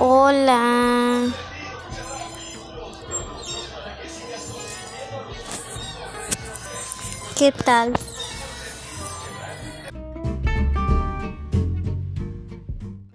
Hola. ¿Qué tal?